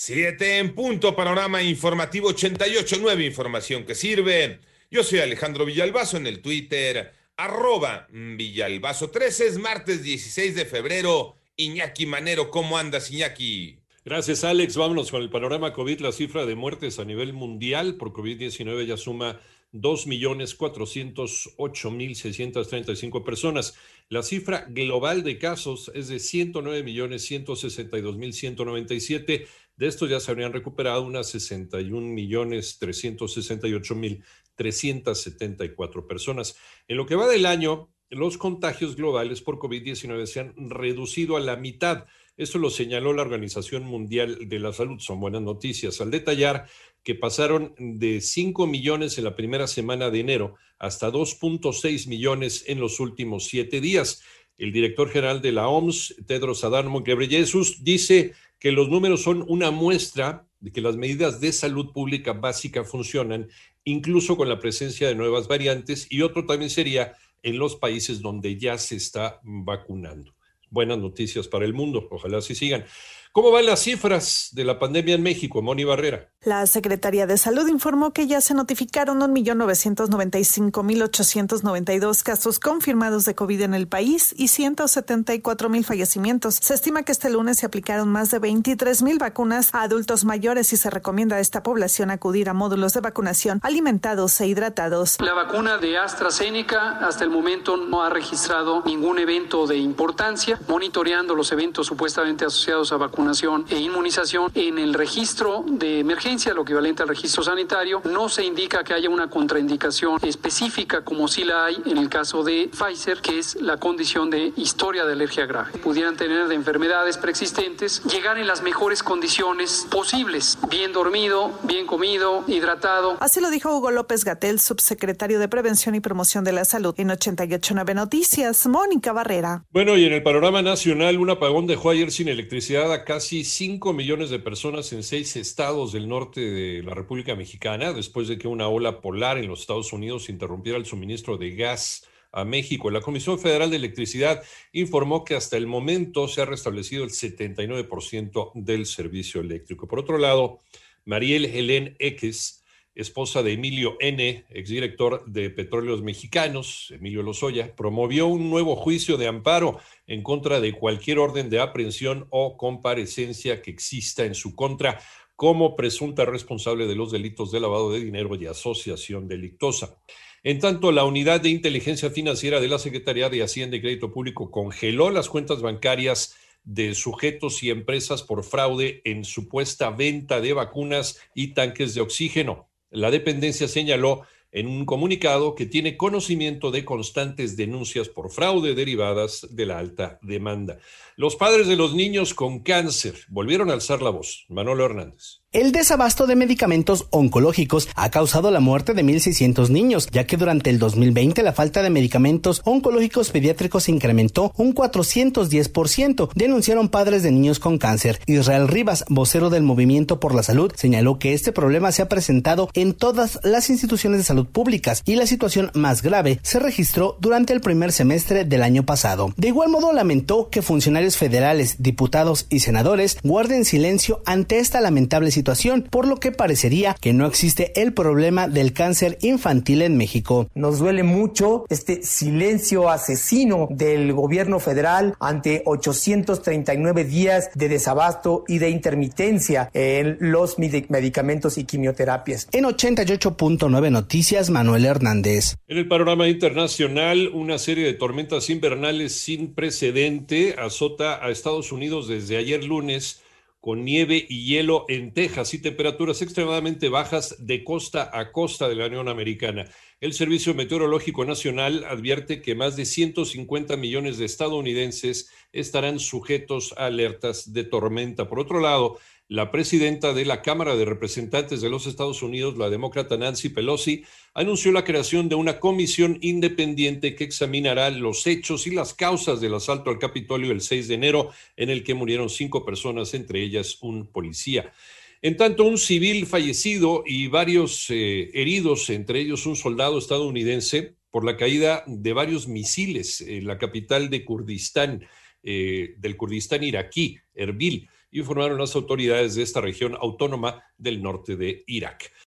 Siete en punto, panorama informativo 88.9, información que sirve. Yo soy Alejandro Villalbazo en el Twitter, arroba Villalbazo 13, es martes 16 de febrero. Iñaki Manero, ¿cómo andas, Iñaki? Gracias, Alex. Vámonos con el panorama COVID. La cifra de muertes a nivel mundial por COVID-19 ya suma 2.408.635 personas. La cifra global de casos es de 109.162.197. De estos ya se habrían recuperado unas 61.368.374 personas. En lo que va del año, los contagios globales por COVID-19 se han reducido a la mitad. Esto lo señaló la Organización Mundial de la Salud. Son buenas noticias. Al detallar que pasaron de 5 millones en la primera semana de enero hasta 2.6 millones en los últimos siete días. El director general de la OMS, Tedros Adhanom Ghebreyesus, dice que los números son una muestra de que las medidas de salud pública básica funcionan, incluso con la presencia de nuevas variantes, y otro también sería en los países donde ya se está vacunando. Buenas noticias para el mundo, ojalá así sigan. ¿Cómo van las cifras de la pandemia en México, Moni Barrera? La Secretaría de Salud informó que ya se notificaron 1.995.892 casos confirmados de COVID en el país y 174.000 fallecimientos. Se estima que este lunes se aplicaron más de 23.000 vacunas a adultos mayores y se recomienda a esta población acudir a módulos de vacunación alimentados e hidratados. La vacuna de AstraZeneca hasta el momento no ha registrado ningún evento de importancia, monitoreando los eventos supuestamente asociados a vacunación e inmunización en el registro de emergencia, lo equivalente al registro sanitario, no se indica que haya una contraindicación específica como sí la hay en el caso de Pfizer, que es la condición de historia de alergia grave. Pudieran tener de enfermedades preexistentes, llegar en las mejores condiciones posibles, bien dormido, bien comido, hidratado. Así lo dijo Hugo López Gatel, subsecretario de Prevención y Promoción de la Salud. En 889 Noticias, Mónica Barrera. Bueno, y en el panorama nacional, un apagón dejó ayer sin electricidad a casi 5 millones de personas en seis estados del norte de la República Mexicana, después de que una ola polar en los Estados Unidos interrumpiera el suministro de gas a México. La Comisión Federal de Electricidad informó que hasta el momento se ha restablecido el 79% del servicio eléctrico. Por otro lado, Mariel Helen X, esposa de Emilio N., exdirector de Petróleos Mexicanos, Emilio Lozoya, promovió un nuevo juicio de amparo en contra de cualquier orden de aprehensión o comparecencia que exista en su contra como presunta responsable de los delitos de lavado de dinero y asociación delictosa. En tanto, la Unidad de Inteligencia Financiera de la Secretaría de Hacienda y Crédito Público congeló las cuentas bancarias de sujetos y empresas por fraude en supuesta venta de vacunas y tanques de oxígeno. La dependencia señaló en un comunicado que tiene conocimiento de constantes denuncias por fraude derivadas de la alta demanda. Los padres de los niños con cáncer volvieron a alzar la voz. Manolo Hernández. El desabasto de medicamentos oncológicos ha causado la muerte de 1.600 niños, ya que durante el 2020 la falta de medicamentos oncológicos pediátricos incrementó un 410%, denunciaron padres de niños con cáncer. Israel Rivas, vocero del Movimiento por la Salud, señaló que este problema se ha presentado en todas las instituciones de salud públicas y la situación más grave se registró durante el primer semestre del año pasado. De igual modo lamentó que funcionarios federales, diputados y senadores guarden silencio ante esta lamentable situación por lo que parecería que no existe el problema del cáncer infantil en México. Nos duele mucho este silencio asesino del gobierno federal ante 839 días de desabasto y de intermitencia en los medicamentos y quimioterapias. En 88.9 Noticias, Manuel Hernández. En el panorama internacional, una serie de tormentas invernales sin precedente azota a Estados Unidos desde ayer lunes con nieve y hielo en Texas y temperaturas extremadamente bajas de costa a costa de la Unión Americana. El Servicio Meteorológico Nacional advierte que más de 150 millones de estadounidenses estarán sujetos a alertas de tormenta. Por otro lado, la presidenta de la Cámara de Representantes de los Estados Unidos, la demócrata Nancy Pelosi, anunció la creación de una comisión independiente que examinará los hechos y las causas del asalto al Capitolio el 6 de enero, en el que murieron cinco personas, entre ellas un policía. En tanto, un civil fallecido y varios eh, heridos, entre ellos un soldado estadounidense, por la caída de varios misiles en la capital de Kurdistán, eh, del Kurdistán iraquí, Erbil. Informaron las autoridades de esta región autónoma del norte de Irak.